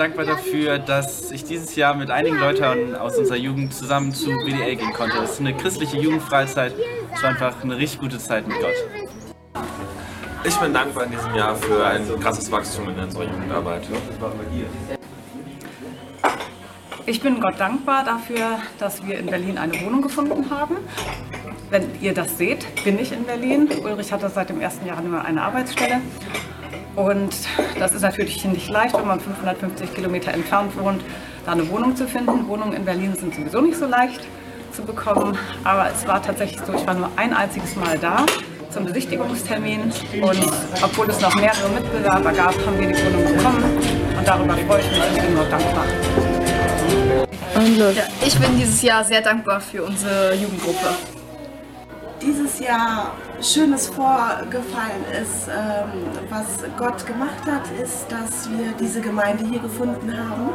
dankbar dafür, dass ich dieses Jahr mit einigen Leuten aus unserer Jugend zusammen zu BDA gehen konnte. Es ist eine christliche Jugendfreizeit. Es war einfach eine richtig gute Zeit mit Gott. Ich bin dankbar in diesem Jahr für ein krasses Wachstum in unserer Jugendarbeit. Ich bin Gott dankbar dafür, dass wir in Berlin eine Wohnung gefunden haben. Wenn ihr das seht, bin ich in Berlin. Ulrich hatte seit dem 1. Januar eine Arbeitsstelle. Und das ist natürlich nicht leicht, wenn man 550 Kilometer entfernt wohnt, da eine Wohnung zu finden. Wohnungen in Berlin sind sowieso nicht so leicht zu bekommen. Aber es war tatsächlich so, ich war nur ein einziges Mal da zum Besichtigungstermin. Und obwohl es noch mehrere Mitbewerber gab, haben wir die Wohnung bekommen. Und darüber freue ich mich und bin Gott dankbar. Ja, ich bin dieses Jahr sehr dankbar für unsere Jugendgruppe. Dieses Jahr Schönes vorgefallen ist, ähm, was Gott gemacht hat, ist, dass wir diese Gemeinde hier gefunden haben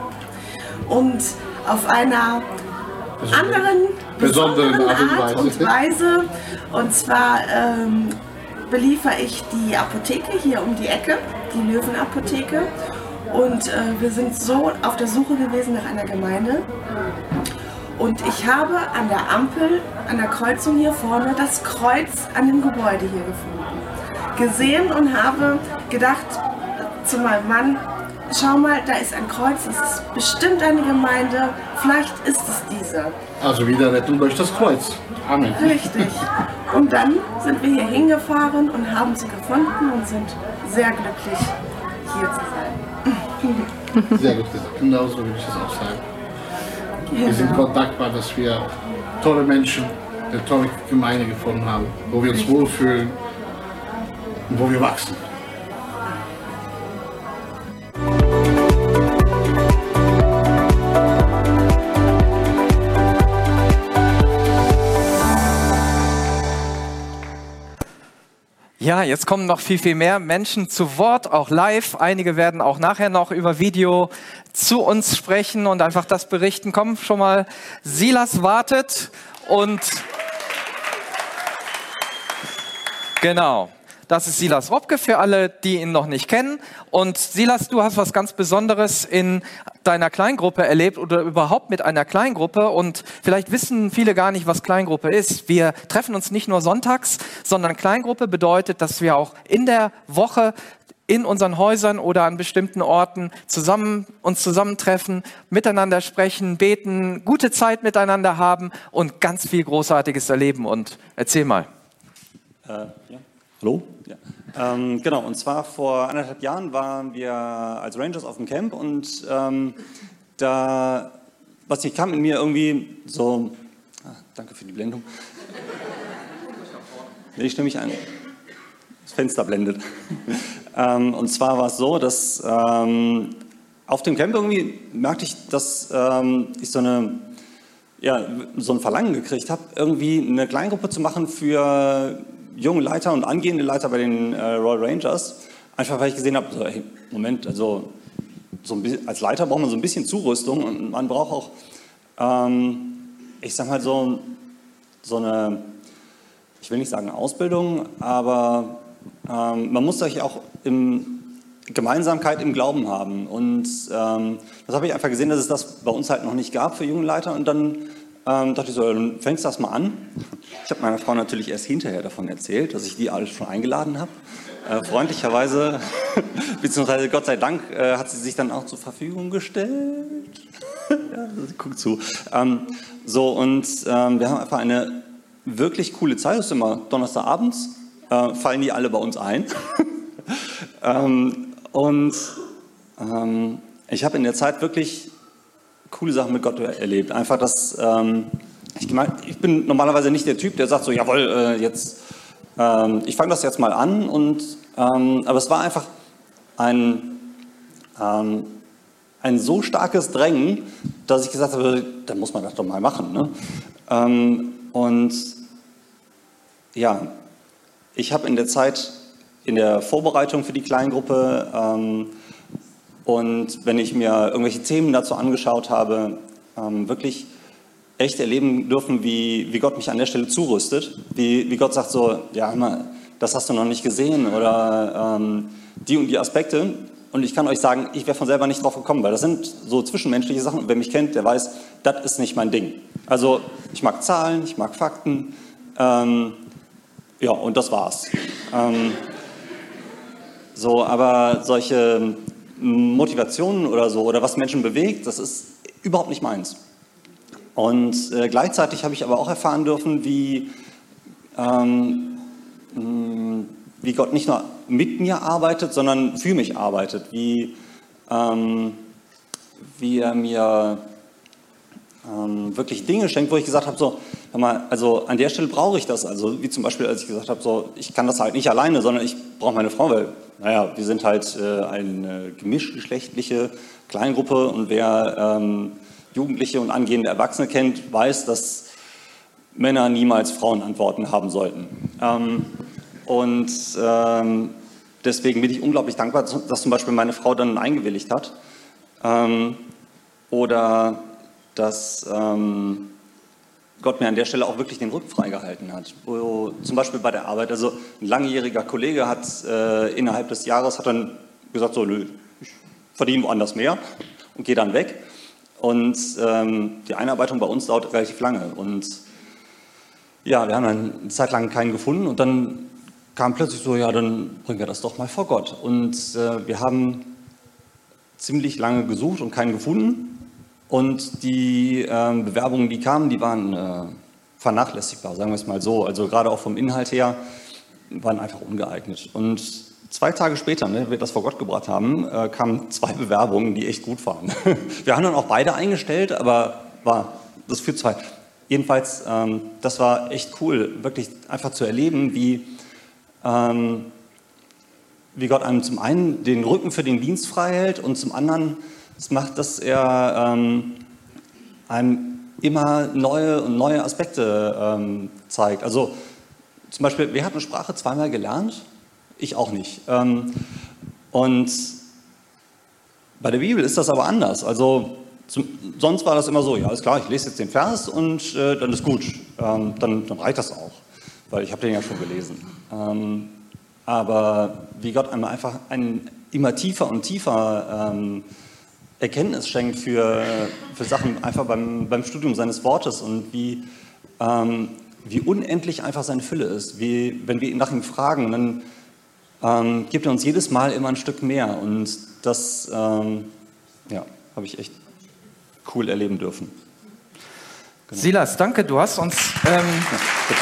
und auf einer anderen, besonderen besonderen Art und Art und Weise. Und zwar ähm, beliefer ich die Apotheke hier um die Ecke, die Löwenapotheke. Und äh, wir sind so auf der Suche gewesen nach einer Gemeinde. Und ich habe an der Ampel, an der Kreuzung hier vorne, das Kreuz an dem Gebäude hier gefunden. Gesehen und habe gedacht zu meinem Mann, schau mal, da ist ein Kreuz, das ist bestimmt eine Gemeinde, vielleicht ist es diese. Also wieder retten durch das Kreuz. Amen. Richtig. Und dann sind wir hier hingefahren und haben sie gefunden und sind sehr glücklich, hier zu sein. Sehr gut gesagt. Genauso würde ich das auch sagen. Wir sind dankbar, dass wir tolle Menschen, eine tolle Gemeinde gefunden haben, wo wir uns wohlfühlen und wo wir wachsen. Jetzt kommen noch viel, viel mehr Menschen zu Wort, auch live. Einige werden auch nachher noch über Video zu uns sprechen und einfach das berichten. Komm schon mal, Silas wartet und genau. Das ist Silas Robke für alle, die ihn noch nicht kennen. Und Silas, du hast was ganz Besonderes in deiner Kleingruppe erlebt oder überhaupt mit einer Kleingruppe. Und vielleicht wissen viele gar nicht, was Kleingruppe ist. Wir treffen uns nicht nur sonntags, sondern Kleingruppe bedeutet, dass wir auch in der Woche in unseren Häusern oder an bestimmten Orten zusammen uns zusammentreffen, miteinander sprechen, beten, gute Zeit miteinander haben und ganz viel Großartiges erleben. Und erzähl mal. Äh, ja. Hallo? Ja. Ähm, genau, und zwar vor anderthalb Jahren waren wir als Rangers auf dem Camp und ähm, da, was nicht kam in mir irgendwie so, ah, danke für die Blendung. Ich stimme mich ein. Das Fenster blendet. ähm, und zwar war es so, dass ähm, auf dem Camp irgendwie merkte ich, dass ähm, ich so eine ja, so ein Verlangen gekriegt habe, irgendwie eine Kleingruppe zu machen für junge Leiter und angehende Leiter bei den äh, Royal Rangers. Einfach weil ich gesehen habe, so, hey, Moment, also so bisschen, als Leiter braucht man so ein bisschen Zurüstung und man braucht auch, ähm, ich sag mal so, so eine, ich will nicht sagen Ausbildung, aber ähm, man muss sich auch im Gemeinsamkeit im Glauben haben. Und ähm, das habe ich einfach gesehen, dass es das bei uns halt noch nicht gab für junge Leiter. Und dann ähm, dachte ich so, dann fängst du das mal an. Ich habe meiner Frau natürlich erst hinterher davon erzählt, dass ich die alles schon eingeladen habe. Äh, freundlicherweise, beziehungsweise Gott sei Dank, äh, hat sie sich dann auch zur Verfügung gestellt. ja, sie guckt zu. Ähm, so, und ähm, wir haben einfach eine wirklich coole Zeit. Das ist immer Donnerstagabends, äh, fallen die alle bei uns ein. ähm, und ähm, ich habe in der Zeit wirklich coole Sachen mit Gott erlebt. Einfach, dass ähm, ich, gemeint, ich bin normalerweise nicht der Typ, der sagt so, jawohl, äh, jetzt, ähm, ich fange das jetzt mal an. Und, ähm, aber es war einfach ein, ähm, ein so starkes Drängen, dass ich gesagt habe, da muss man das doch mal machen. Ne? Ähm, und ja, ich habe in der Zeit, in der Vorbereitung für die Kleingruppe ähm, und wenn ich mir irgendwelche Themen dazu angeschaut habe, ähm, wirklich echt erleben dürfen, wie, wie Gott mich an der Stelle zurüstet. Wie, wie Gott sagt so, ja, das hast du noch nicht gesehen oder ähm, die und die Aspekte. Und ich kann euch sagen, ich wäre von selber nicht drauf gekommen, weil das sind so zwischenmenschliche Sachen. Und wer mich kennt, der weiß, das ist nicht mein Ding. Also ich mag Zahlen, ich mag Fakten. Ähm, ja, und das war's. Ähm, so, aber solche Motivationen oder so, oder was Menschen bewegt, das ist überhaupt nicht meins. Und äh, gleichzeitig habe ich aber auch erfahren dürfen, wie, ähm, wie Gott nicht nur mit mir arbeitet, sondern für mich arbeitet, wie, ähm, wie er mir ähm, wirklich Dinge schenkt, wo ich gesagt habe, so, mal, also an der Stelle brauche ich das. Also wie zum Beispiel, als ich gesagt habe, so, ich kann das halt nicht alleine, sondern ich brauche meine Frau, weil, naja, wir sind halt äh, eine gemischtgeschlechtliche Kleingruppe und wer ähm, Jugendliche und angehende Erwachsene kennt, weiß, dass Männer niemals Frauenantworten haben sollten. Ähm, und ähm, deswegen bin ich unglaublich dankbar, dass zum Beispiel meine Frau dann eingewilligt hat. Ähm, oder dass ähm, Gott mir an der Stelle auch wirklich den Rücken freigehalten hat. Wo, zum Beispiel bei der Arbeit, also ein langjähriger Kollege hat äh, innerhalb des Jahres hat dann gesagt, so, nö, ich verdiene woanders mehr und gehe dann weg. Und ähm, die Einarbeitung bei uns dauert relativ lange. Und ja, wir haben dann eine Zeit lang keinen gefunden und dann kam plötzlich so, ja, dann bringen wir das doch mal vor Gott. Und äh, wir haben ziemlich lange gesucht und keinen gefunden. Und die äh, Bewerbungen, die kamen, die waren äh, vernachlässigbar, sagen wir es mal so. Also gerade auch vom Inhalt her waren einfach ungeeignet. Und zwei Tage später, ne, wir das vor Gott gebracht haben, äh, kamen zwei Bewerbungen, die echt gut waren. wir haben dann auch beide eingestellt, aber war das für zwei. Jedenfalls, ähm, das war echt cool, wirklich einfach zu erleben, wie ähm, wie Gott einem zum einen den Rücken für den Dienst frei hält und zum anderen es macht, dass er ähm, einem immer neue und neue Aspekte ähm, zeigt. Also zum Beispiel, wer hat eine Sprache zweimal gelernt? Ich auch nicht. Ähm, und bei der Bibel ist das aber anders. Also zum, sonst war das immer so, ja, ist klar, ich lese jetzt den Vers und äh, dann ist gut. Ähm, dann, dann, reicht das auch, weil ich habe den ja schon gelesen. Ähm, aber wie Gott einmal einfach einen immer tiefer und tiefer ähm, Erkenntnis schenkt für, für Sachen einfach beim, beim Studium seines Wortes und wie, ähm, wie unendlich einfach seine Fülle ist. Wie, wenn wir ihn nach ihm fragen, dann ähm, gibt er uns jedes Mal immer ein Stück mehr. Und das ähm, ja, habe ich echt cool erleben dürfen. Genau. Silas, danke, du hast uns. Ähm, ja,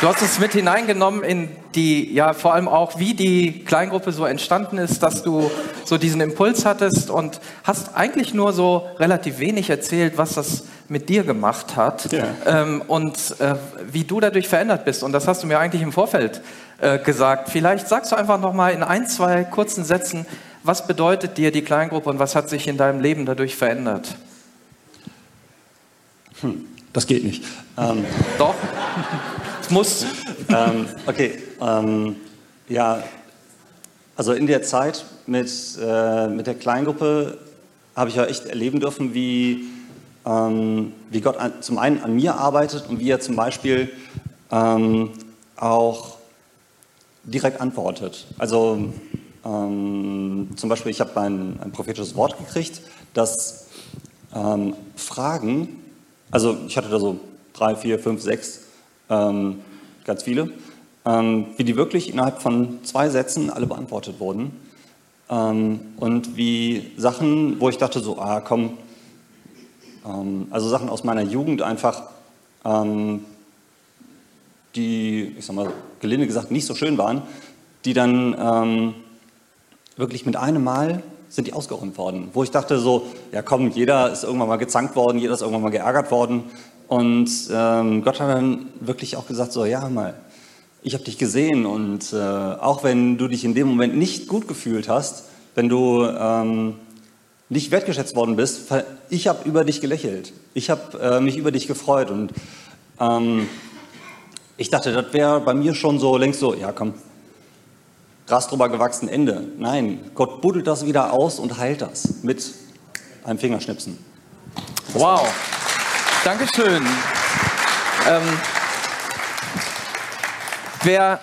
Du hast uns mit hineingenommen in die, ja, vor allem auch, wie die Kleingruppe so entstanden ist, dass du so diesen Impuls hattest und hast eigentlich nur so relativ wenig erzählt, was das mit dir gemacht hat ja. ähm, und äh, wie du dadurch verändert bist. Und das hast du mir eigentlich im Vorfeld äh, gesagt. Vielleicht sagst du einfach noch mal in ein, zwei kurzen Sätzen, was bedeutet dir die Kleingruppe und was hat sich in deinem Leben dadurch verändert? Hm, das geht nicht. Ähm, Doch muss. ähm, okay, ähm, ja, also in der Zeit mit, äh, mit der Kleingruppe habe ich ja echt erleben dürfen, wie, ähm, wie Gott an, zum einen an mir arbeitet und wie er zum Beispiel ähm, auch direkt antwortet. Also ähm, zum Beispiel, ich habe ein, ein prophetisches Wort gekriegt, dass ähm, Fragen, also ich hatte da so drei, vier, fünf, sechs ähm, ganz viele, ähm, wie die wirklich innerhalb von zwei Sätzen alle beantwortet wurden. Ähm, und wie Sachen, wo ich dachte so, ah komm, ähm, also Sachen aus meiner Jugend einfach, ähm, die, ich sag mal, gelinde gesagt nicht so schön waren, die dann ähm, wirklich mit einem Mal sind die ausgeräumt worden. Wo ich dachte so, ja komm, jeder ist irgendwann mal gezankt worden, jeder ist irgendwann mal geärgert worden. Und ähm, Gott hat dann wirklich auch gesagt, so, ja mal, ich habe dich gesehen und äh, auch wenn du dich in dem Moment nicht gut gefühlt hast, wenn du ähm, nicht wertgeschätzt worden bist, ich habe über dich gelächelt, ich habe äh, mich über dich gefreut und ähm, ich dachte, das wäre bei mir schon so längst so, ja komm, Gras drüber gewachsen, Ende. Nein, Gott buddelt das wieder aus und heilt das mit einem Fingerschnipsen. Das wow. War's. Dankeschön. Ähm, wer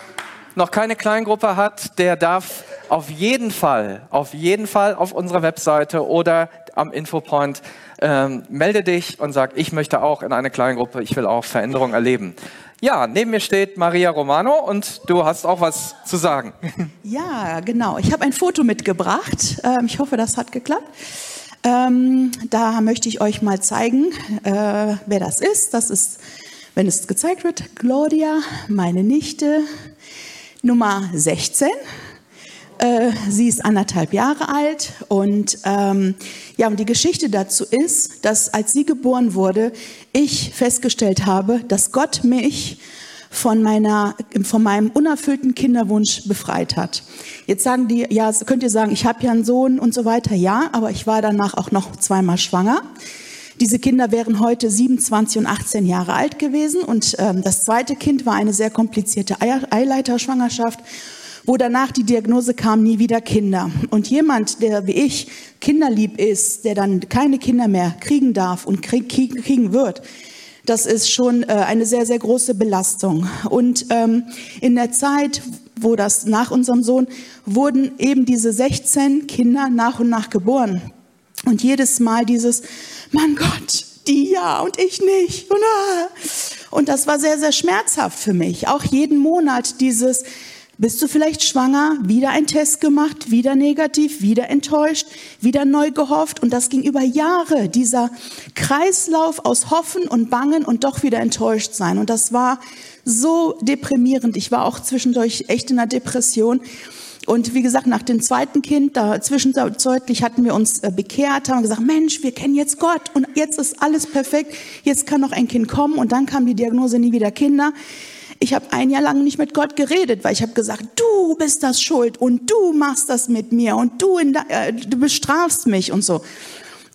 noch keine Kleingruppe hat, der darf auf jeden Fall, auf jeden Fall auf unserer Webseite oder am Infopoint ähm, melde dich und sag, ich möchte auch in eine Kleingruppe, ich will auch Veränderung erleben. Ja, neben mir steht Maria Romano und du hast auch was zu sagen. Ja, genau. Ich habe ein Foto mitgebracht. Ähm, ich hoffe, das hat geklappt. Ähm, da möchte ich euch mal zeigen, äh, wer das ist. Das ist, wenn es gezeigt wird, Claudia, meine Nichte, Nummer 16. Äh, sie ist anderthalb Jahre alt und ähm, ja, und die Geschichte dazu ist, dass als sie geboren wurde, ich festgestellt habe, dass Gott mich von meiner, von meinem unerfüllten Kinderwunsch befreit hat. Jetzt sagen die, ja, könnt ihr sagen, ich habe ja einen Sohn und so weiter, ja, aber ich war danach auch noch zweimal schwanger. Diese Kinder wären heute 27 und 18 Jahre alt gewesen und ähm, das zweite Kind war eine sehr komplizierte Eileiterschwangerschaft wo danach die Diagnose kam, nie wieder Kinder. Und jemand, der wie ich kinderlieb ist, der dann keine Kinder mehr kriegen darf und krieg, kriegen wird, das ist schon äh, eine sehr, sehr große Belastung. Und ähm, in der Zeit, wo das nach unserem Sohn, wurden eben diese 16 Kinder nach und nach geboren. Und jedes Mal dieses, mein Gott, die ja und ich nicht. Und, ah. und das war sehr, sehr schmerzhaft für mich. Auch jeden Monat dieses, bist du vielleicht schwanger? Wieder ein Test gemacht, wieder negativ, wieder enttäuscht, wieder neu gehofft. Und das ging über Jahre, dieser Kreislauf aus Hoffen und Bangen und doch wieder enttäuscht sein. Und das war so deprimierend. Ich war auch zwischendurch echt in einer Depression. Und wie gesagt, nach dem zweiten Kind, da zwischenzeitlich hatten wir uns äh, bekehrt, haben gesagt, Mensch, wir kennen jetzt Gott und jetzt ist alles perfekt. Jetzt kann noch ein Kind kommen. Und dann kam die Diagnose nie wieder Kinder. Ich habe ein Jahr lang nicht mit Gott geredet, weil ich habe gesagt, du bist das schuld und du machst das mit mir und du, äh, du bestrafst mich und so.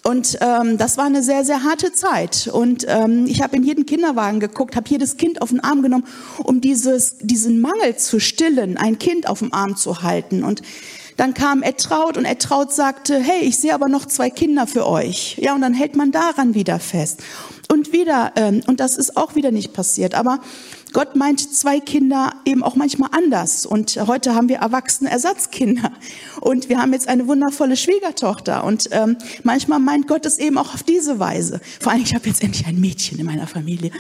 Und ähm, das war eine sehr, sehr harte Zeit. Und ähm, ich habe in jeden Kinderwagen geguckt, habe jedes Kind auf den Arm genommen, um dieses, diesen Mangel zu stillen, ein Kind auf dem Arm zu halten. Und dann kam Etraut und Etraut sagte, hey, ich sehe aber noch zwei Kinder für euch. Ja, und dann hält man daran wieder fest. Und wieder, ähm, und das ist auch wieder nicht passiert. Aber Gott meint zwei Kinder eben auch manchmal anders. Und heute haben wir erwachsene Ersatzkinder. Und wir haben jetzt eine wundervolle Schwiegertochter. Und ähm, manchmal meint Gott es eben auch auf diese Weise. Vor allem, ich habe jetzt endlich ein Mädchen in meiner Familie.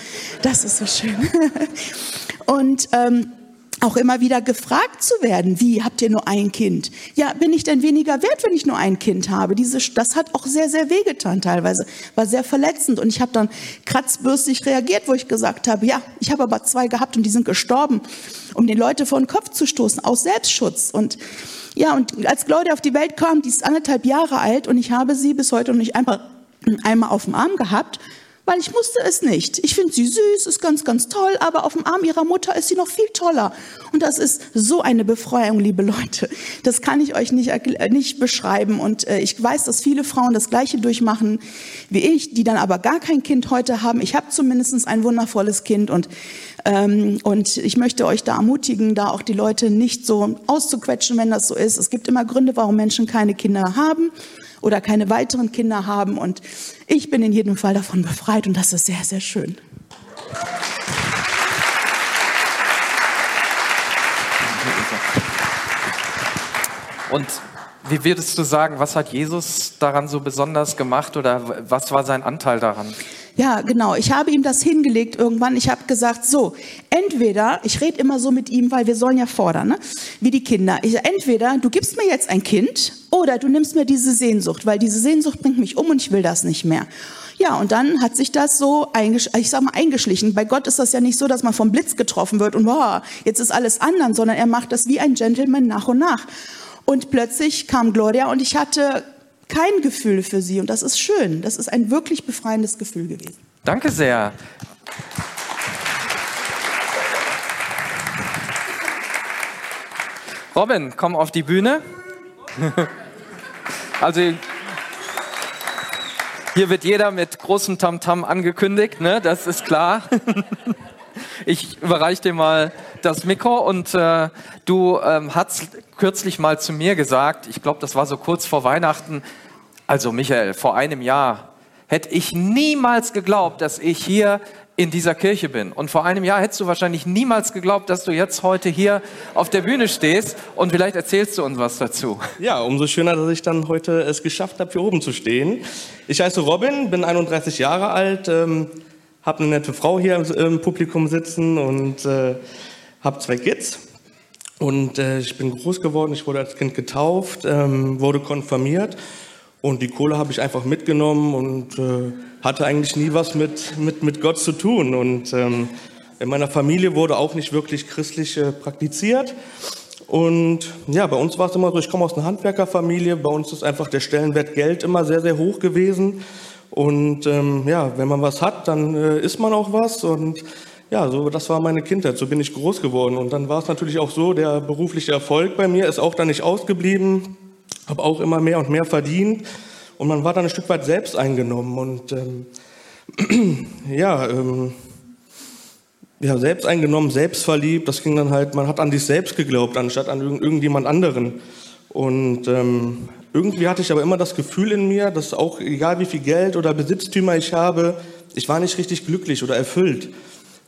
Das ist so schön. Und ähm, auch immer wieder gefragt zu werden, wie habt ihr nur ein Kind? Ja, bin ich denn weniger wert, wenn ich nur ein Kind habe? Diese, das hat auch sehr, sehr wehgetan teilweise, war sehr verletzend und ich habe dann kratzbürstig reagiert, wo ich gesagt habe, ja, ich habe aber zwei gehabt und die sind gestorben, um den Leute vor den Kopf zu stoßen, aus Selbstschutz und ja, und als Claudia auf die Welt kam, die ist anderthalb Jahre alt und ich habe sie bis heute noch nicht einmal, einmal auf dem Arm gehabt weil ich musste es nicht. Ich finde sie süß, ist ganz, ganz toll, aber auf dem Arm ihrer Mutter ist sie noch viel toller. Und das ist so eine Befreiung, liebe Leute. Das kann ich euch nicht, nicht beschreiben. Und äh, ich weiß, dass viele Frauen das Gleiche durchmachen wie ich, die dann aber gar kein Kind heute haben. Ich habe zumindest ein wundervolles Kind und ähm, und ich möchte euch da ermutigen, da auch die Leute nicht so auszuquetschen, wenn das so ist. Es gibt immer Gründe, warum Menschen keine Kinder haben oder keine weiteren Kinder haben. Und ich bin in jedem Fall davon befreit und das ist sehr, sehr schön. Und wie würdest du sagen, was hat Jesus daran so besonders gemacht oder was war sein Anteil daran? Ja, genau. Ich habe ihm das hingelegt irgendwann. Ich habe gesagt, so, entweder, ich rede immer so mit ihm, weil wir sollen ja fordern, ne? wie die Kinder. Ich, entweder du gibst mir jetzt ein Kind oder du nimmst mir diese Sehnsucht, weil diese Sehnsucht bringt mich um und ich will das nicht mehr. Ja, und dann hat sich das so ich sag mal, eingeschlichen. Bei Gott ist das ja nicht so, dass man vom Blitz getroffen wird und boah, jetzt ist alles anders, sondern er macht das wie ein Gentleman nach und nach. Und plötzlich kam Gloria und ich hatte kein Gefühl für sie. Und das ist schön. Das ist ein wirklich befreiendes Gefühl gewesen. Danke sehr. Robin, komm auf die Bühne. Also hier wird jeder mit großem Tamtam -Tam angekündigt, ne? das ist klar. Ich überreiche dir mal das Mikro und äh, du ähm, hast kürzlich mal zu mir gesagt, ich glaube, das war so kurz vor Weihnachten, also Michael, vor einem Jahr hätte ich niemals geglaubt, dass ich hier in dieser Kirche bin. Und vor einem Jahr hättest du wahrscheinlich niemals geglaubt, dass du jetzt heute hier auf der Bühne stehst und vielleicht erzählst du uns was dazu. Ja, umso schöner, dass ich dann heute es geschafft habe, hier oben zu stehen. Ich heiße Robin, bin 31 Jahre alt, ähm, habe eine nette Frau hier im Publikum sitzen und äh, habe zwei Kids. Und äh, ich bin groß geworden, ich wurde als Kind getauft, ähm, wurde konfirmiert und die Kohle habe ich einfach mitgenommen und äh, hatte eigentlich nie was mit, mit, mit Gott zu tun. Und ähm, in meiner Familie wurde auch nicht wirklich christlich äh, praktiziert. Und ja, bei uns war es immer so, ich komme aus einer Handwerkerfamilie, bei uns ist einfach der Stellenwert Geld immer sehr, sehr hoch gewesen. Und ähm, ja, wenn man was hat, dann äh, isst man auch was. Und ja, so das war meine Kindheit, so bin ich groß geworden. Und dann war es natürlich auch so, der berufliche Erfolg bei mir ist auch dann nicht ausgeblieben, habe auch immer mehr und mehr verdient und man war dann ein Stück weit selbst eingenommen und ähm, ja, ähm, ja, selbst eingenommen, selbst verliebt, das ging dann halt, man hat an sich selbst geglaubt, anstatt an irgend, irgendjemand anderen. Und ähm, irgendwie hatte ich aber immer das Gefühl in mir, dass auch egal wie viel Geld oder Besitztümer ich habe, ich war nicht richtig glücklich oder erfüllt.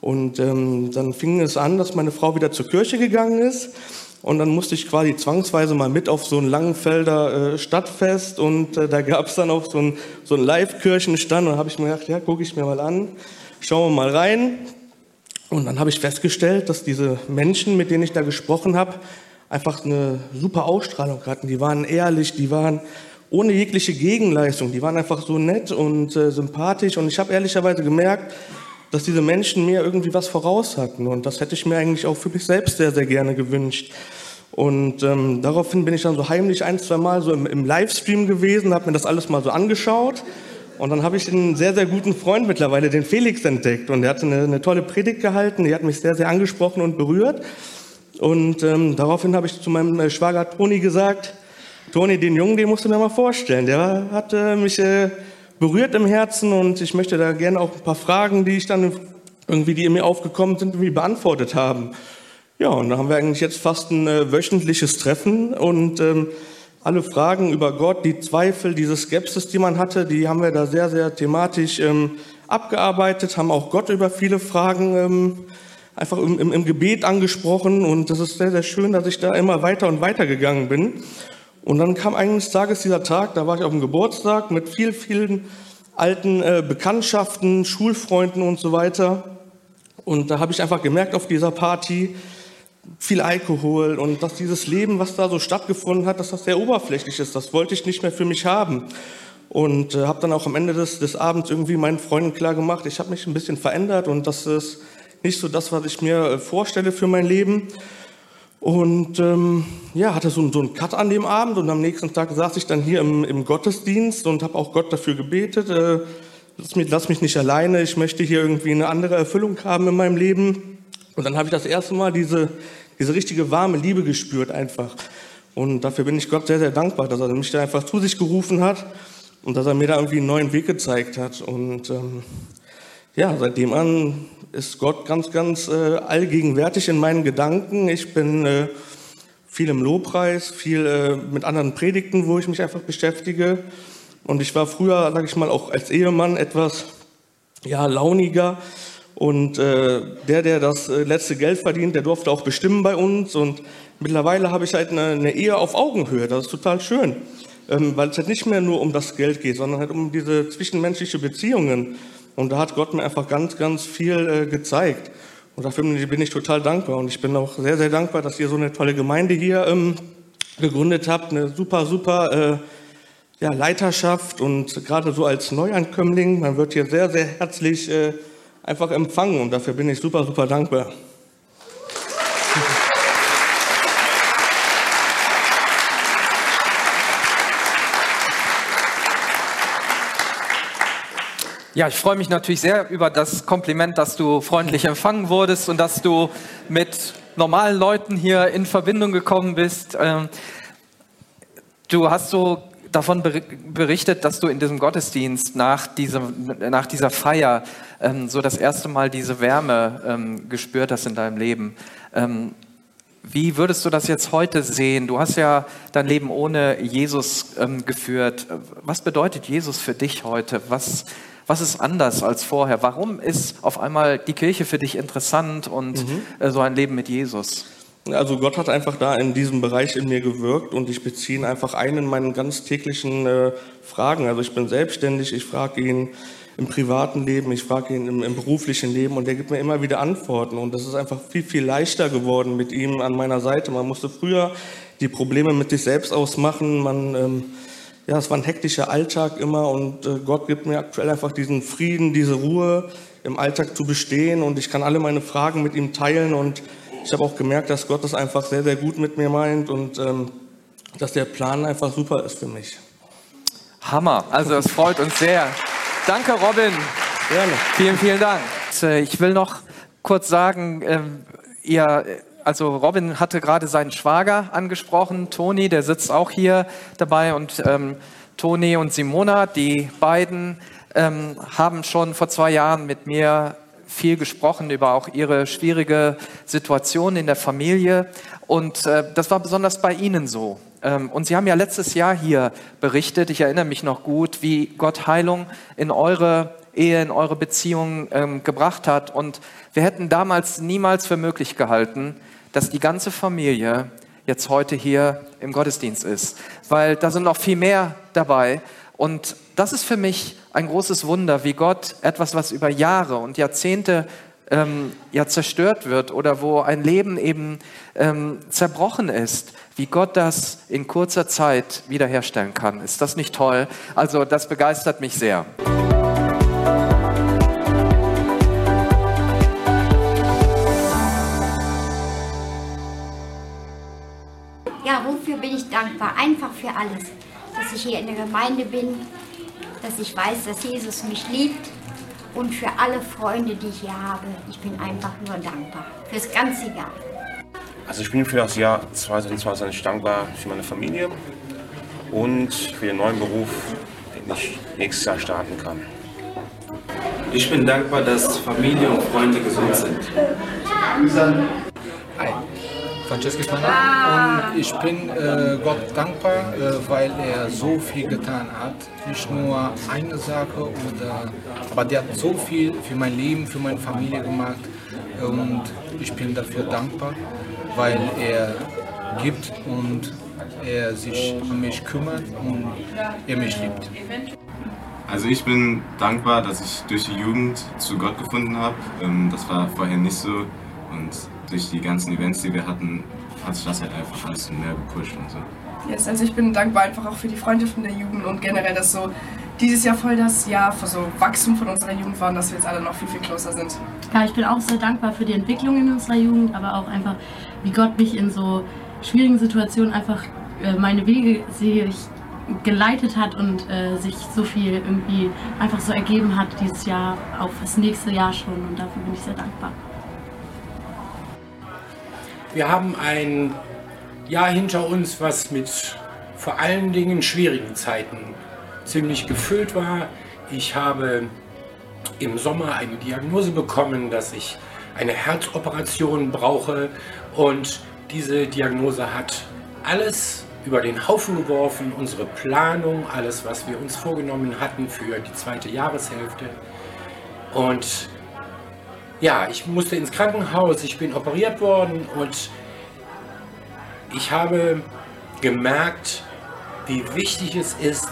Und ähm, dann fing es an, dass meine Frau wieder zur Kirche gegangen ist. Und dann musste ich quasi zwangsweise mal mit auf so ein Langenfelder äh, Stadtfest. Und äh, da gab es dann auch so ein, so ein Live-Kirchenstand. Und habe ich mir gedacht, ja, gucke ich mir mal an, schauen wir mal rein. Und dann habe ich festgestellt, dass diese Menschen, mit denen ich da gesprochen habe, einfach eine super Ausstrahlung hatten. Die waren ehrlich, die waren ohne jegliche Gegenleistung. Die waren einfach so nett und äh, sympathisch. Und ich habe ehrlicherweise gemerkt, dass diese Menschen mir irgendwie was voraus hatten. Und das hätte ich mir eigentlich auch für mich selbst sehr, sehr gerne gewünscht. Und ähm, daraufhin bin ich dann so heimlich ein, zwei Mal so im, im Livestream gewesen, habe mir das alles mal so angeschaut. Und dann habe ich einen sehr, sehr guten Freund mittlerweile, den Felix, entdeckt. Und der hatte eine, eine tolle Predigt gehalten, die hat mich sehr, sehr angesprochen und berührt. Und ähm, daraufhin habe ich zu meinem äh, Schwager Toni gesagt, Toni, den Jungen, den musst du mir mal vorstellen. Der hat äh, mich äh, berührt im Herzen und ich möchte da gerne auch ein paar Fragen, die ich dann irgendwie, die mir aufgekommen sind, irgendwie beantwortet haben. Ja, und da haben wir eigentlich jetzt fast ein äh, wöchentliches Treffen und ähm, alle Fragen über Gott, die Zweifel, diese Skepsis, die man hatte, die haben wir da sehr, sehr thematisch ähm, abgearbeitet, haben auch Gott über viele Fragen ähm, einfach im, im, im Gebet angesprochen und das ist sehr, sehr schön, dass ich da immer weiter und weiter gegangen bin. Und dann kam eines Tages dieser Tag, da war ich auf dem Geburtstag mit vielen, vielen alten äh, Bekanntschaften, Schulfreunden und so weiter. Und da habe ich einfach gemerkt auf dieser Party, viel Alkohol und dass dieses Leben, was da so stattgefunden hat, dass das sehr oberflächlich ist. Das wollte ich nicht mehr für mich haben. Und äh, habe dann auch am Ende des, des Abends irgendwie meinen Freunden klar gemacht, ich habe mich ein bisschen verändert und das ist nicht so das, was ich mir äh, vorstelle für mein Leben. Und ähm, ja, hatte so, so einen Cut an dem Abend und am nächsten Tag saß ich dann hier im, im Gottesdienst und habe auch Gott dafür gebetet, äh, lass, mich, lass mich nicht alleine, ich möchte hier irgendwie eine andere Erfüllung haben in meinem Leben. Und dann habe ich das erste Mal diese, diese richtige warme Liebe gespürt einfach. Und dafür bin ich Gott sehr, sehr dankbar, dass er mich da einfach zu sich gerufen hat und dass er mir da irgendwie einen neuen Weg gezeigt hat. Und ähm, ja, seitdem an ist Gott ganz, ganz äh, allgegenwärtig in meinen Gedanken. Ich bin äh, viel im Lobpreis, viel äh, mit anderen Predigten, wo ich mich einfach beschäftige. Und ich war früher, sage ich mal, auch als Ehemann etwas ja, launiger. Und äh, der, der das äh, letzte Geld verdient, der durfte auch bestimmen bei uns. Und mittlerweile habe ich halt eine, eine Ehe auf Augenhöhe. Das ist total schön. Ähm, weil es halt nicht mehr nur um das Geld geht, sondern halt um diese zwischenmenschliche Beziehungen. Und da hat Gott mir einfach ganz, ganz viel äh, gezeigt. Und dafür bin ich total dankbar. Und ich bin auch sehr, sehr dankbar, dass ihr so eine tolle Gemeinde hier ähm, gegründet habt. Eine super, super äh, ja, Leiterschaft. Und gerade so als Neuankömmling, man wird hier sehr, sehr herzlich äh, einfach empfangen. Und dafür bin ich super, super dankbar. Ja, ich freue mich natürlich sehr über das Kompliment, dass du freundlich empfangen wurdest und dass du mit normalen Leuten hier in Verbindung gekommen bist. Ähm, du hast so davon berichtet, dass du in diesem Gottesdienst nach, diesem, nach dieser Feier ähm, so das erste Mal diese Wärme ähm, gespürt hast in deinem Leben. Wie würdest du das jetzt heute sehen? Du hast ja dein Leben ohne Jesus geführt. Was bedeutet Jesus für dich heute? Was, Was ist anders als vorher? Warum ist auf einmal die Kirche für dich interessant und Mhm. äh, so ein Leben mit Jesus? Also Gott hat einfach da in diesem Bereich in mir gewirkt und ich beziehe ihn einfach ein in meinen ganz täglichen äh, Fragen. Also ich bin selbstständig, ich frage ihn im privaten Leben, ich frage ihn im, im beruflichen Leben und er gibt mir immer wieder Antworten und das ist einfach viel, viel leichter geworden mit ihm an meiner Seite. Man musste früher die Probleme mit sich selbst ausmachen, man... Ähm, ja, es war ein hektischer Alltag immer und äh, Gott gibt mir aktuell einfach diesen Frieden, diese Ruhe im Alltag zu bestehen und ich kann alle meine Fragen mit ihm teilen und ich habe auch gemerkt, dass Gott das einfach sehr, sehr gut mit mir meint und ähm, dass der Plan einfach super ist für mich. Hammer. Also es freut uns sehr. Danke, Robin. Gerne. Vielen, vielen Dank. Äh, Ich will noch kurz sagen, ähm, ihr, also Robin hatte gerade seinen Schwager angesprochen, Toni, der sitzt auch hier dabei und ähm, Toni und Simona, die beiden ähm, haben schon vor zwei Jahren mit mir viel gesprochen über auch ihre schwierige Situation in der Familie und äh, das war besonders bei ihnen so. Ähm, und Sie haben ja letztes Jahr hier berichtet, ich erinnere mich noch gut, wie Gott Heilung in eure Ehe, in eure Beziehung ähm, gebracht hat. Und wir hätten damals niemals für möglich gehalten, dass die ganze Familie jetzt heute hier im Gottesdienst ist, weil da sind noch viel mehr dabei. Und das ist für mich ein großes Wunder, wie Gott etwas, was über Jahre und Jahrzehnte ähm, ja zerstört wird oder wo ein Leben eben ähm, zerbrochen ist, wie Gott das in kurzer Zeit wiederherstellen kann. Ist das nicht toll? Also das begeistert mich sehr. Alles. Dass ich hier in der Gemeinde bin, dass ich weiß, dass Jesus mich liebt und für alle Freunde, die ich hier habe. Ich bin einfach nur dankbar. Fürs ganze Jahr. Also ich bin für das Jahr 2022 dankbar für meine Familie und für den neuen Beruf, den ich nächstes Jahr starten kann. Ich bin dankbar, dass Familie und Freunde gesund sind. Hi, Francesco ist mein Name und ich bin äh, Gott dankbar, äh, weil er so viel getan hat. Nicht nur eine Sache, oder, aber der hat so viel für mein Leben, für meine Familie gemacht und ich bin dafür dankbar, weil er gibt und er sich um mich kümmert und er mich liebt. Also ich bin dankbar, dass ich durch die Jugend zu Gott gefunden habe. Ähm, Das war vorher nicht so und durch die ganzen Events, die wir hatten, hat sich das halt einfach alles mehr gepusht und so. Yes, also ich bin dankbar einfach auch für die Freundschaften der Jugend und generell, dass so dieses Jahr voll das Jahr für so Wachstum von unserer Jugend war und dass wir jetzt alle noch viel, viel closer sind. Ja, ich bin auch sehr dankbar für die Entwicklung in unserer Jugend, aber auch einfach, wie Gott mich in so schwierigen Situationen einfach äh, meine Wege sehe ich geleitet hat und äh, sich so viel irgendwie einfach so ergeben hat dieses Jahr auf das nächste Jahr schon und dafür bin ich sehr dankbar. Wir haben ein Jahr hinter uns, was mit vor allen Dingen schwierigen Zeiten ziemlich gefüllt war. Ich habe im Sommer eine Diagnose bekommen, dass ich eine Herzoperation brauche und diese Diagnose hat alles über den Haufen geworfen, unsere Planung, alles, was wir uns vorgenommen hatten für die zweite Jahreshälfte. Und ja, ich musste ins Krankenhaus, ich bin operiert worden und ich habe gemerkt, wie wichtig es ist,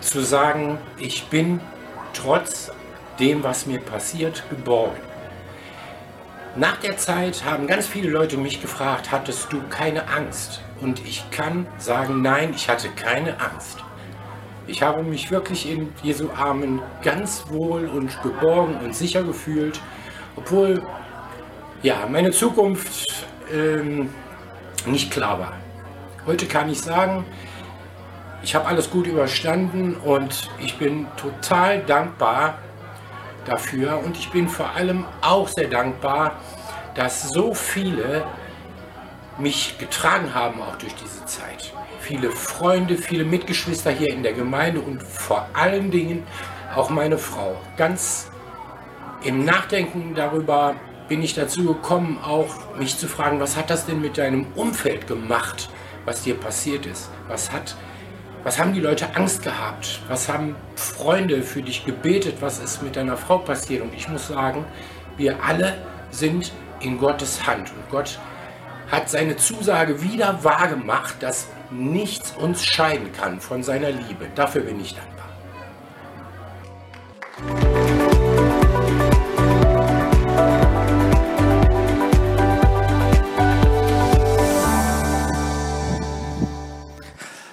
zu sagen, ich bin trotz dem, was mir passiert, geborgen. Nach der Zeit haben ganz viele Leute mich gefragt, hattest du keine Angst? Und ich kann sagen, nein, ich hatte keine Angst. Ich habe mich wirklich in Jesu Armen ganz wohl und geborgen und sicher gefühlt, obwohl ja, meine Zukunft ähm, nicht klar war. Heute kann ich sagen, ich habe alles gut überstanden und ich bin total dankbar dafür und ich bin vor allem auch sehr dankbar, dass so viele mich getragen haben auch durch diese Zeit. Viele Freunde, viele Mitgeschwister hier in der Gemeinde und vor allen Dingen auch meine Frau. Ganz im Nachdenken darüber bin ich dazu gekommen, auch mich zu fragen, was hat das denn mit deinem Umfeld gemacht, was dir passiert ist? Was hat Was haben die Leute Angst gehabt? Was haben Freunde für dich gebetet? Was ist mit deiner Frau passiert? Und ich muss sagen, wir alle sind in Gottes Hand. Und Gott hat seine Zusage wieder wahrgemacht, dass nichts uns scheiden kann von seiner Liebe. Dafür bin ich dankbar.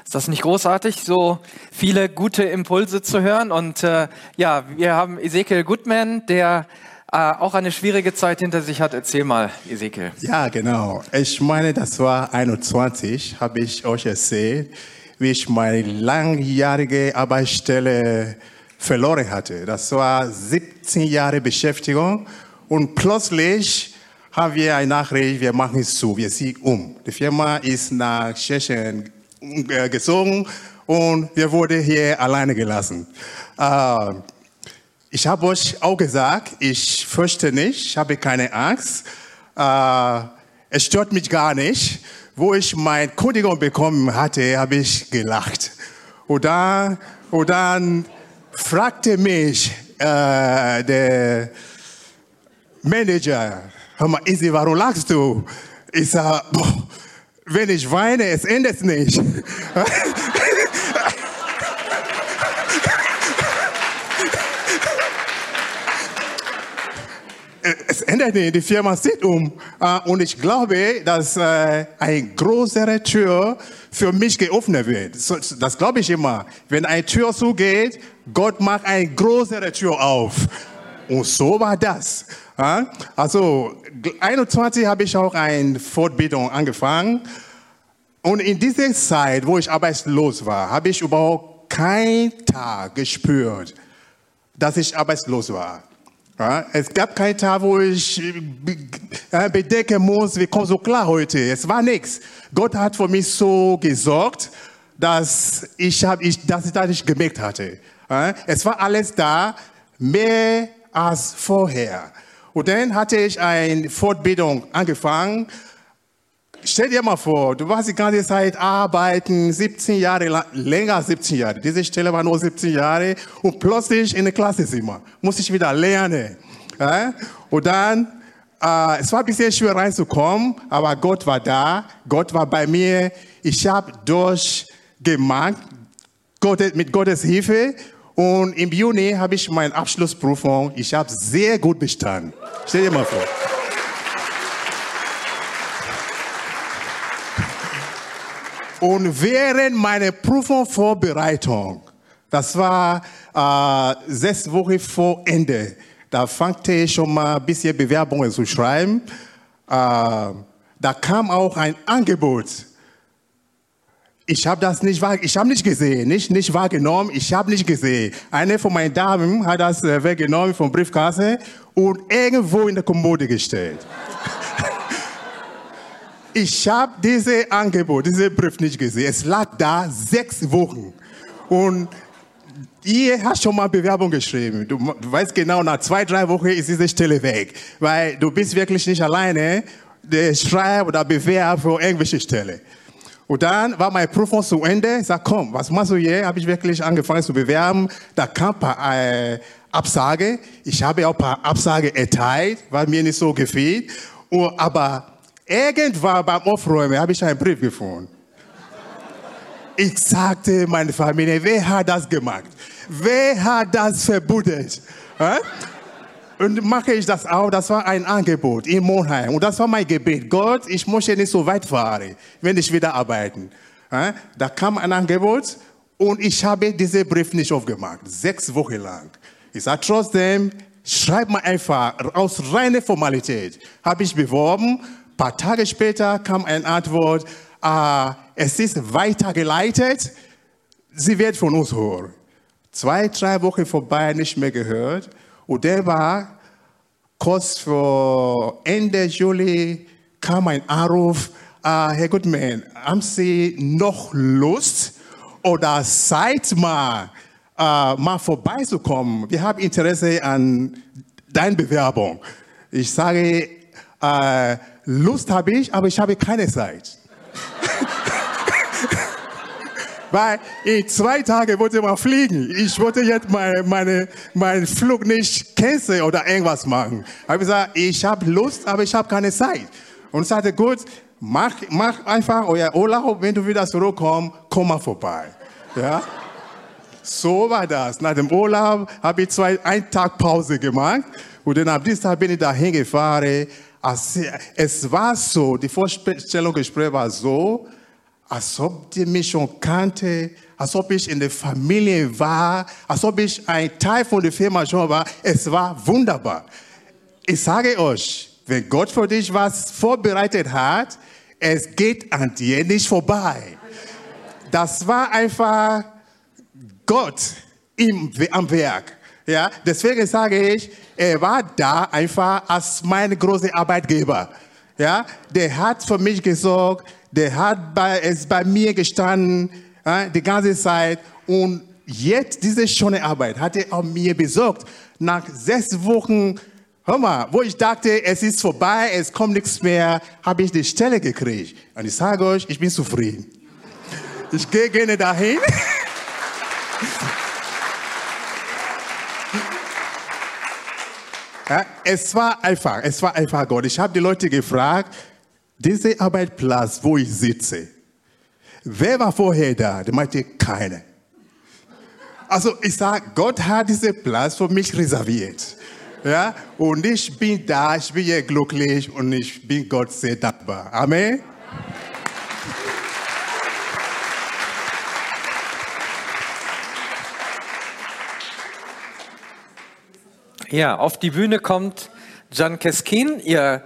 Ist das nicht großartig, so viele gute Impulse zu hören? Und äh, ja, wir haben Ezekiel Goodman, der äh, auch eine schwierige Zeit hinter sich hat. Erzähl mal, Ezekiel. Ja, genau. Ich meine, das war 21, habe ich euch erzählt, wie ich meine langjährige Arbeitsstelle verloren hatte. Das war 17 Jahre Beschäftigung und plötzlich haben wir eine Nachricht, wir machen es zu, wir ziehen um. Die Firma ist nach Tschechien äh, gezogen und wir wurden hier alleine gelassen. Äh, ich habe euch auch gesagt, ich fürchte nicht, ich habe keine Angst. Äh, es stört mich gar nicht. Wo ich mein Kündigung bekommen hatte, habe ich gelacht. Und dann, und dann fragte mich äh, der Manager, hör mal, Isi, warum lachst du? Ich sage, wenn ich weine, es endet nicht. es ändert nicht, die Firma sieht um. Äh, und ich glaube, dass äh, eine größere Tür für mich geöffnet wird. Das glaube ich immer. Wenn eine Tür zugeht, Gott macht eine größere Tür auf. Und so war das. Also 21 habe ich auch eine Fortbildung angefangen. Und in dieser Zeit, wo ich arbeitslos war, habe ich überhaupt keinen Tag gespürt, dass ich arbeitslos war. Ja, es gab keinen Tag, wo ich äh, bedenken muss, wie kommt so klar heute. Es war nichts. Gott hat für mich so gesorgt, dass ich, hab, ich das nicht gemerkt hatte. Ja, es war alles da, mehr als vorher. Und dann hatte ich eine Fortbildung angefangen. Stell dir mal vor, du warst die ganze Zeit arbeiten, 17 Jahre lang, länger als 17 Jahre. Diese Stelle war nur 17 Jahre und plötzlich in der Klassenzimmer muss ich wieder lernen. Ja? Und dann, äh, es war ein bisschen schwer reinzukommen, aber Gott war da, Gott war bei mir. Ich habe durchgemacht mit Gottes Hilfe und im Juni habe ich meine Abschlussprüfung, ich habe sehr gut bestanden. Stell dir mal vor. Und während meiner Prüfungsvorbereitung, das war äh, sechs Wochen vor Ende, da fangte ich schon mal ein bisschen Bewerbungen zu schreiben. Äh, da kam auch ein Angebot. Ich habe das nicht, ich habe nicht gesehen, nicht, nicht wahrgenommen, ich habe nicht gesehen. Eine von meinen Damen hat das äh, weggenommen vom Briefkasse und irgendwo in der Kommode gestellt. Ich habe dieses Angebot, diesen Brief nicht gesehen. Es lag da sechs Wochen. Und ihr habt schon mal Bewerbung geschrieben. Du, du, weißt genau, nach zwei, drei Wochen ist diese Stelle weg. Weil du bist wirklich nicht alleine, der schreibt oder bewerbt für irgendwelche Stelle. Und dann war meine Prüfung zu Ende. Ich sag, komm, was machst du hier? Habe ich wirklich angefangen zu bewerben. Da kam ein paar äh, Absage. Ich habe auch ein paar Absage erteilt, weil mir nicht so gefiel. Aber Irgendwann beim Aufräumen habe ich einen Brief gefunden. Ich sagte meine Familie, wer hat das gemacht? Wer hat das verbuddelt? Und mache ich das auch, das war ein Angebot in Monheim. Und das war mein Gebet. Gott, ich möchte nicht so weit fahren, wenn ich wieder arbeiten. Da kam ein Angebot und ich habe diesen Brief nicht aufgemacht. Sechs Wochen lang. Ich sage trotzdem, schreib mal einfach aus reiner Formalität. Habe ich beworben ein paar Tage später kam eine Antwort, äh, es ist weitergeleitet, sie wird von uns hören. Zwei, drei Wochen vorbei, nicht mehr gehört. Und der war kurz vor Ende Juli kam ein Anruf, äh, Herr Goodman, haben Sie noch Lust oder Zeit mal, äh, mal vorbeizukommen? Wir haben Interesse an deiner Bewerbung. Ich sage, äh, Lust habe ich, aber ich habe keine Zeit. Weil in zwei Tagen wollte man fliegen. Ich wollte jetzt meine, meine, meinen Flug nicht canceln oder irgendwas machen. Ich habe gesagt, ich habe Lust, aber ich habe keine Zeit. Und ich sagte, gut, mach, mach einfach euer Urlaub, wenn du wieder zurückkommst, komm mal vorbei. Ja? So war das. Nach dem Urlaub habe ich zwei, einen Tag Pause gemacht und dann ab diesem Tag bin ich dahin gefahren. Es war so, die Vorstellungsgespräch war so, als ob die mich schon kannte, als ob ich in der Familie war, als ob ich ein Teil von der Firma schon war. Es war wunderbar. Ich sage euch, wenn Gott für dich was vorbereitet hat, es geht an dir nicht vorbei. Das war einfach Gott im, am Werk. Ja, deswegen sage ich, er war da einfach als mein großer Arbeitgeber. Ja, der hat für mich gesorgt, der hat bei, ist bei mir gestanden ja, die ganze Zeit und jetzt diese schöne Arbeit hat er auch mir besorgt. Nach sechs Wochen, hör mal, wo ich dachte, es ist vorbei, es kommt nichts mehr, habe ich die Stelle gekriegt. Und ich sage euch, ich bin zufrieden. Ich gehe gerne dahin. Ja, es war einfach, es war einfach Gott. Ich habe die Leute gefragt, dieser Arbeitsplatz, wo ich sitze, wer war vorher da? Die meinte, keine. Also ich sage, Gott hat diesen Platz für mich reserviert. Ja, und ich bin da, ich bin hier glücklich und ich bin Gott sehr dankbar. Amen. Ja, auf die Bühne kommt Jan Keskin. Ihr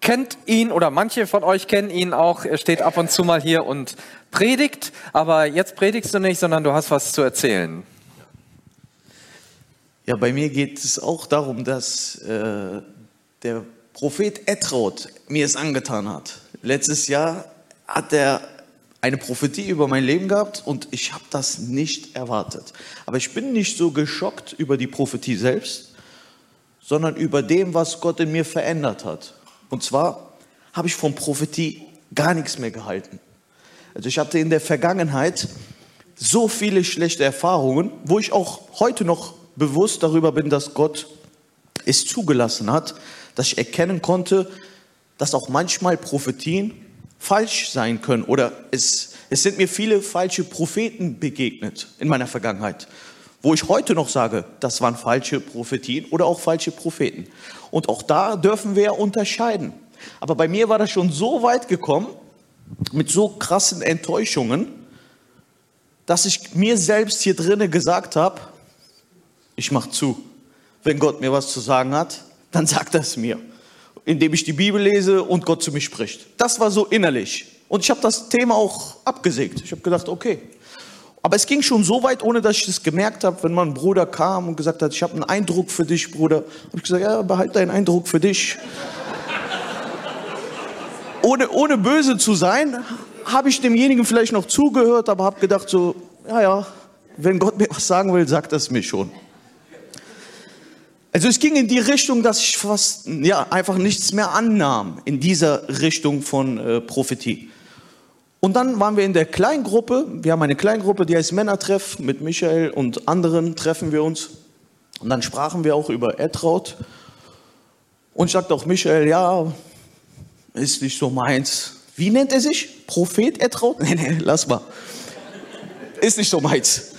kennt ihn oder manche von euch kennen ihn auch. Er steht ab und zu mal hier und predigt. Aber jetzt predigst du nicht, sondern du hast was zu erzählen. Ja, bei mir geht es auch darum, dass äh, der Prophet Etraud mir es angetan hat. Letztes Jahr hat er eine Prophetie über mein Leben gehabt und ich habe das nicht erwartet. Aber ich bin nicht so geschockt über die Prophetie selbst, sondern über dem, was Gott in mir verändert hat. Und zwar habe ich von Prophetie gar nichts mehr gehalten. Also ich hatte in der Vergangenheit so viele schlechte Erfahrungen, wo ich auch heute noch bewusst darüber bin, dass Gott es zugelassen hat, dass ich erkennen konnte, dass auch manchmal Prophetien falsch sein können oder es, es sind mir viele falsche Propheten begegnet in meiner Vergangenheit wo ich heute noch sage, das waren falsche Prophetien oder auch falsche Propheten. Und auch da dürfen wir unterscheiden. Aber bei mir war das schon so weit gekommen, mit so krassen Enttäuschungen, dass ich mir selbst hier drinnen gesagt habe, ich mache zu. Wenn Gott mir was zu sagen hat, dann sagt er es mir. Indem ich die Bibel lese und Gott zu mir spricht. Das war so innerlich. Und ich habe das Thema auch abgesägt. Ich habe gedacht, okay, aber es ging schon so weit, ohne dass ich das gemerkt habe, wenn mein Bruder kam und gesagt hat, ich habe einen Eindruck für dich, Bruder. Habe ich gesagt, ja, behalte deinen Eindruck für dich. ohne, ohne böse zu sein, habe ich demjenigen vielleicht noch zugehört, aber habe gedacht so, ja, ja, wenn Gott mir was sagen will, sagt es mir schon. Also es ging in die Richtung, dass ich fast ja, einfach nichts mehr annahm in dieser Richtung von äh, Prophetie. Und dann waren wir in der Kleingruppe. Wir haben eine Kleingruppe, die heißt Männertreff. Mit Michael und anderen treffen wir uns. Und dann sprachen wir auch über Etraut. Und ich sagte auch Michael, ja, ist nicht so meins. Wie nennt er sich? Prophet Etraut? Nee, nee, lass mal. Ist nicht so meins.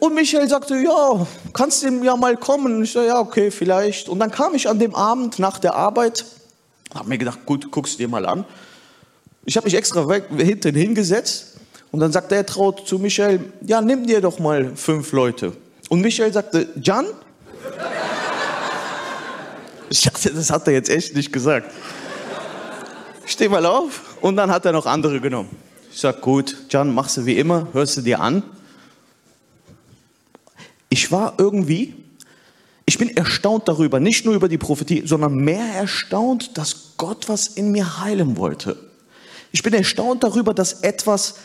Und Michael sagte, ja, kannst du ja mal kommen? Ich sagte, ja, okay, vielleicht. Und dann kam ich an dem Abend nach der Arbeit, habe mir gedacht, gut, guck's dir mal an. Ich habe mich extra weg, hinten hingesetzt und dann sagte er traut zu Michael, ja, nimm dir doch mal fünf Leute. Und Michael sagte, Jan? Ich dachte, das hat er jetzt echt nicht gesagt. Steh mal auf. Und dann hat er noch andere genommen. Ich sag, gut, Jan, machst du wie immer, hörst du dir an. Ich war irgendwie, ich bin erstaunt darüber, nicht nur über die Prophetie, sondern mehr erstaunt, dass Gott was in mir heilen wollte. Ich bin erstaunt darüber, dass etwas,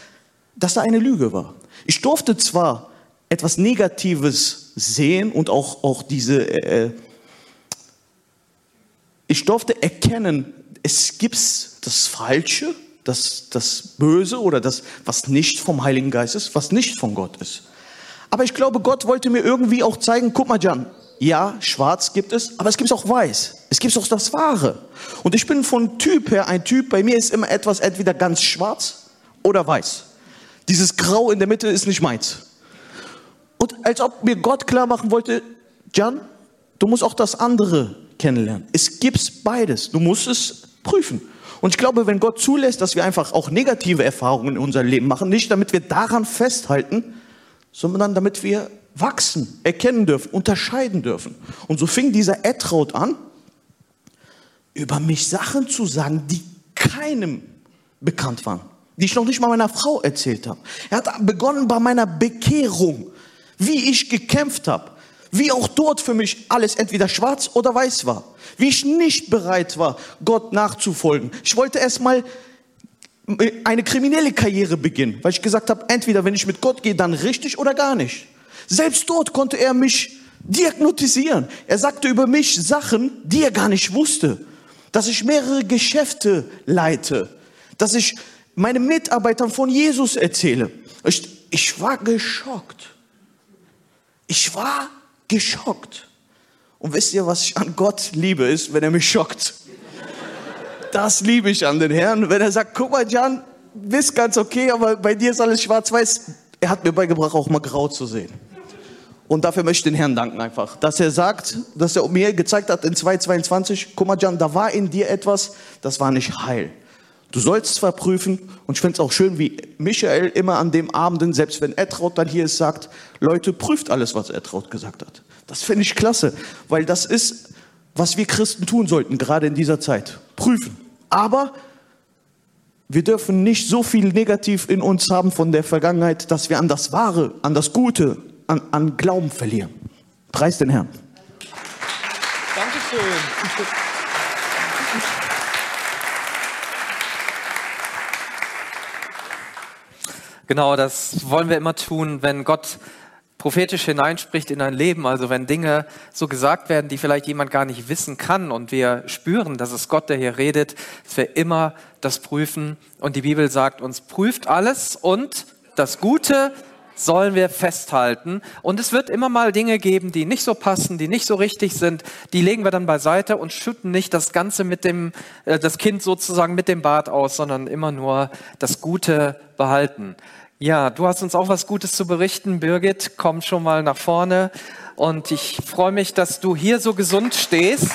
dass da eine Lüge war. Ich durfte zwar etwas Negatives sehen und auch, auch diese, äh, ich durfte erkennen, es gibt das Falsche das, das Böse oder das, was nicht vom Heiligen Geist ist, was nicht von Gott ist. Aber ich glaube, Gott wollte mir irgendwie auch zeigen, guck mal, Jan, ja, schwarz gibt es, aber es gibt auch weiß. Es gibt auch das Wahre. Und ich bin von Typ her ein Typ, bei mir ist immer etwas entweder ganz schwarz oder weiß. Dieses Grau in der Mitte ist nicht meins. Und als ob mir Gott klar machen wollte, Jan, du musst auch das andere kennenlernen. Es gibt beides. Du musst es prüfen. Und ich glaube, wenn Gott zulässt, dass wir einfach auch negative Erfahrungen in unserem Leben machen, nicht damit wir daran festhalten, sondern damit wir wachsen, erkennen dürfen, unterscheiden dürfen. Und so fing dieser Etraut an, über mich Sachen zu sagen, die keinem bekannt waren, die ich noch nicht mal meiner Frau erzählt habe. Er hat begonnen bei meiner Bekehrung, wie ich gekämpft habe, wie auch dort für mich alles entweder schwarz oder weiß war, wie ich nicht bereit war, Gott nachzufolgen. Ich wollte erst mal eine kriminelle Karriere beginnen, weil ich gesagt habe, entweder wenn ich mit Gott gehe, dann richtig oder gar nicht. Selbst dort konnte er mich diagnostisieren. Er sagte über mich Sachen, die er gar nicht wusste. Dass ich mehrere Geschäfte leite, dass ich meinen Mitarbeitern von Jesus erzähle. Ich, ich war geschockt. Ich war geschockt. Und wisst ihr, was ich an Gott liebe, ist, wenn er mich schockt. Das liebe ich an den Herrn. Wenn er sagt, guck mal, Jan, bist ganz okay, aber bei dir ist alles schwarz-weiß. Er hat mir beigebracht, auch mal grau zu sehen. Und dafür möchte ich den Herrn danken einfach, dass er sagt, dass er mir gezeigt hat in 2,22, guck mal, Jan, da war in dir etwas, das war nicht heil. Du sollst zwar prüfen, und ich finde es auch schön, wie Michael immer an dem Abenden, selbst wenn Etraut dann hier ist, sagt, Leute, prüft alles, was Etraut gesagt hat. Das finde ich klasse, weil das ist, was wir Christen tun sollten, gerade in dieser Zeit. Prüfen. Aber wir dürfen nicht so viel negativ in uns haben von der Vergangenheit, dass wir an das Wahre, an das Gute, an, an Glauben verlieren. Preis den Herrn. Dankeschön. Genau, das wollen wir immer tun, wenn Gott prophetisch hineinspricht in ein Leben, also wenn Dinge so gesagt werden, die vielleicht jemand gar nicht wissen kann und wir spüren, dass es Gott, der hier redet, dass wir immer das prüfen und die Bibel sagt uns, prüft alles und das Gute sollen wir festhalten. Und es wird immer mal Dinge geben, die nicht so passen, die nicht so richtig sind. Die legen wir dann beiseite und schütten nicht das Ganze mit dem, äh, das Kind sozusagen mit dem Bart aus, sondern immer nur das Gute behalten. Ja, du hast uns auch was Gutes zu berichten, Birgit. Komm schon mal nach vorne. Und ich freue mich, dass du hier so gesund stehst.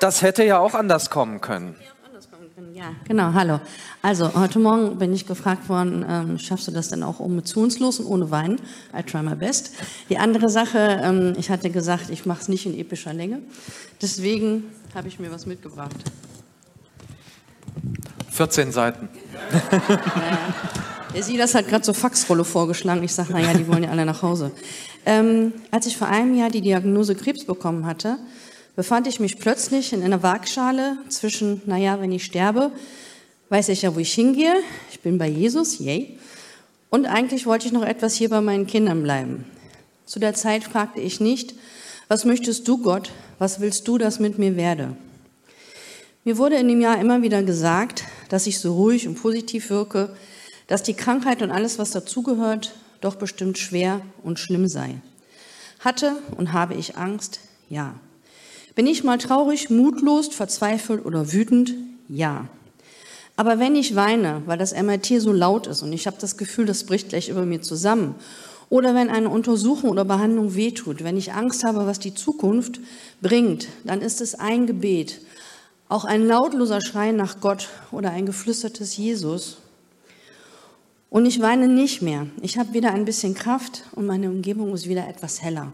Das hätte ja auch anders kommen können. Ja, genau, hallo. Also, heute Morgen bin ich gefragt worden, ähm, schaffst du das denn auch emotionslos und ohne Wein? I try my best. Die andere Sache, ähm, ich hatte gesagt, ich mache es nicht in epischer Länge. Deswegen habe ich mir was mitgebracht. 14 Seiten. Der Silas hat gerade so Faxrolle vorgeschlagen. Ich sage, naja, die wollen ja alle nach Hause. Ähm, als ich vor einem Jahr die Diagnose Krebs bekommen hatte, befand ich mich plötzlich in einer Waagschale zwischen, naja, wenn ich sterbe, weiß ich ja, wo ich hingehe. Ich bin bei Jesus, yay. Und eigentlich wollte ich noch etwas hier bei meinen Kindern bleiben. Zu der Zeit fragte ich nicht, was möchtest du, Gott? Was willst du, dass mit mir werde? Mir wurde in dem Jahr immer wieder gesagt, dass ich so ruhig und positiv wirke, dass die Krankheit und alles, was dazugehört, doch bestimmt schwer und schlimm sei. Hatte und habe ich Angst? Ja. Bin ich mal traurig, mutlos, verzweifelt oder wütend? Ja. Aber wenn ich weine, weil das MRT so laut ist und ich habe das Gefühl, das bricht gleich über mir zusammen, oder wenn eine Untersuchung oder Behandlung wehtut, wenn ich Angst habe, was die Zukunft bringt, dann ist es ein Gebet, auch ein lautloser Schrei nach Gott oder ein geflüstertes Jesus. Und ich weine nicht mehr. Ich habe wieder ein bisschen Kraft und meine Umgebung ist wieder etwas heller.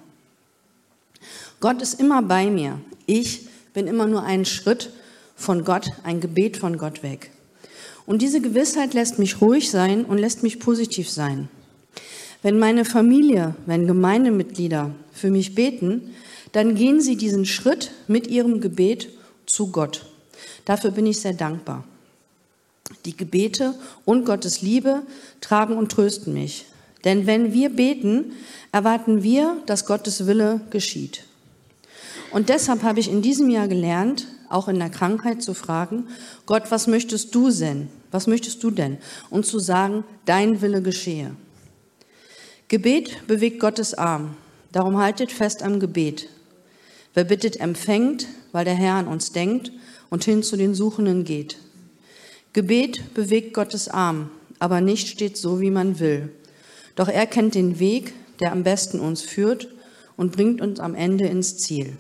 Gott ist immer bei mir. Ich bin immer nur einen Schritt von Gott, ein Gebet von Gott weg. Und diese Gewissheit lässt mich ruhig sein und lässt mich positiv sein. Wenn meine Familie, wenn Gemeindemitglieder für mich beten, dann gehen sie diesen Schritt mit ihrem Gebet zu Gott. Dafür bin ich sehr dankbar. Die Gebete und Gottes Liebe tragen und trösten mich. Denn wenn wir beten, erwarten wir, dass Gottes Wille geschieht. Und deshalb habe ich in diesem Jahr gelernt, auch in der Krankheit zu fragen, Gott, was möchtest du denn? Was möchtest du denn? Und zu sagen, dein Wille geschehe. Gebet bewegt Gottes Arm. Darum haltet fest am Gebet. Wer bittet, empfängt, weil der Herr an uns denkt und hin zu den Suchenden geht. Gebet bewegt Gottes Arm, aber nicht steht so, wie man will. Doch er kennt den Weg, der am besten uns führt und bringt uns am Ende ins Ziel.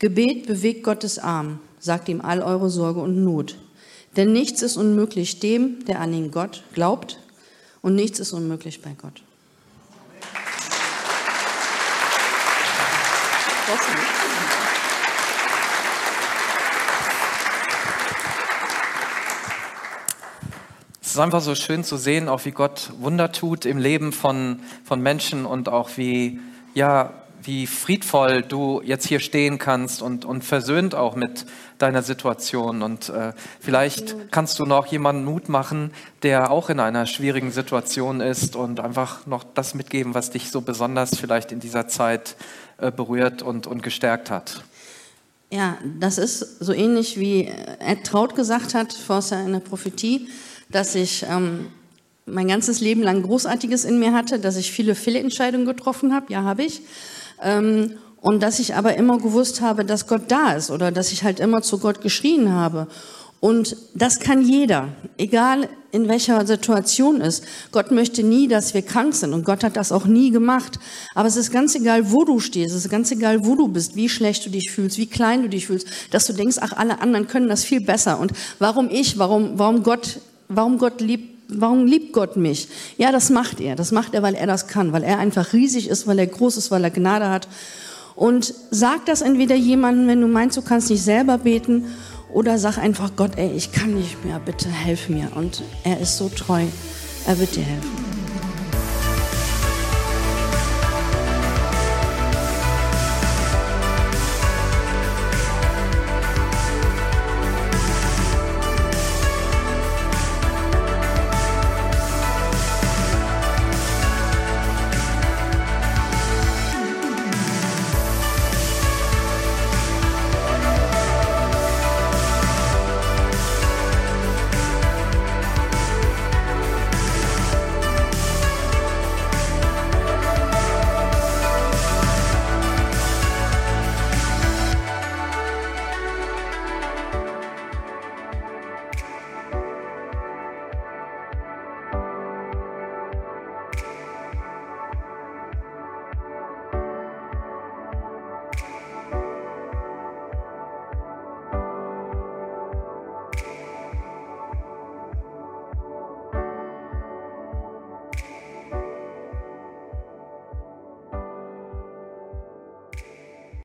Gebet bewegt Gottes Arm, sagt ihm all eure Sorge und Not. Denn nichts ist unmöglich dem, der an den Gott glaubt, und nichts ist unmöglich bei Gott. Es ist einfach so schön zu sehen, auch wie Gott Wunder tut im Leben von, von Menschen und auch wie, ja, wie friedvoll du jetzt hier stehen kannst und, und versöhnt auch mit deiner Situation. Und äh, vielleicht kannst du noch jemanden Mut machen, der auch in einer schwierigen Situation ist und einfach noch das mitgeben, was dich so besonders vielleicht in dieser Zeit äh, berührt und, und gestärkt hat. Ja, das ist so ähnlich wie Ed Traut gesagt hat, vorher in der Prophetie dass ich ähm, mein ganzes Leben lang Großartiges in mir hatte, dass ich viele Fehlentscheidungen getroffen habe, ja, habe ich. Ähm, und dass ich aber immer gewusst habe, dass Gott da ist oder dass ich halt immer zu Gott geschrien habe. Und das kann jeder, egal in welcher Situation ist. Gott möchte nie, dass wir krank sind und Gott hat das auch nie gemacht. Aber es ist ganz egal, wo du stehst, es ist ganz egal, wo du bist, wie schlecht du dich fühlst, wie klein du dich fühlst, dass du denkst, ach, alle anderen können das viel besser. Und warum ich, warum, warum Gott warum Gott liebt Warum liebt Gott mich? Ja, das macht er. Das macht er, weil er das kann, weil er einfach riesig ist, weil er groß ist, weil er Gnade hat. Und sag das entweder jemandem, wenn du meinst, du kannst nicht selber beten, oder sag einfach Gott, ey, ich kann nicht mehr, bitte helf mir. Und er ist so treu, er wird dir helfen.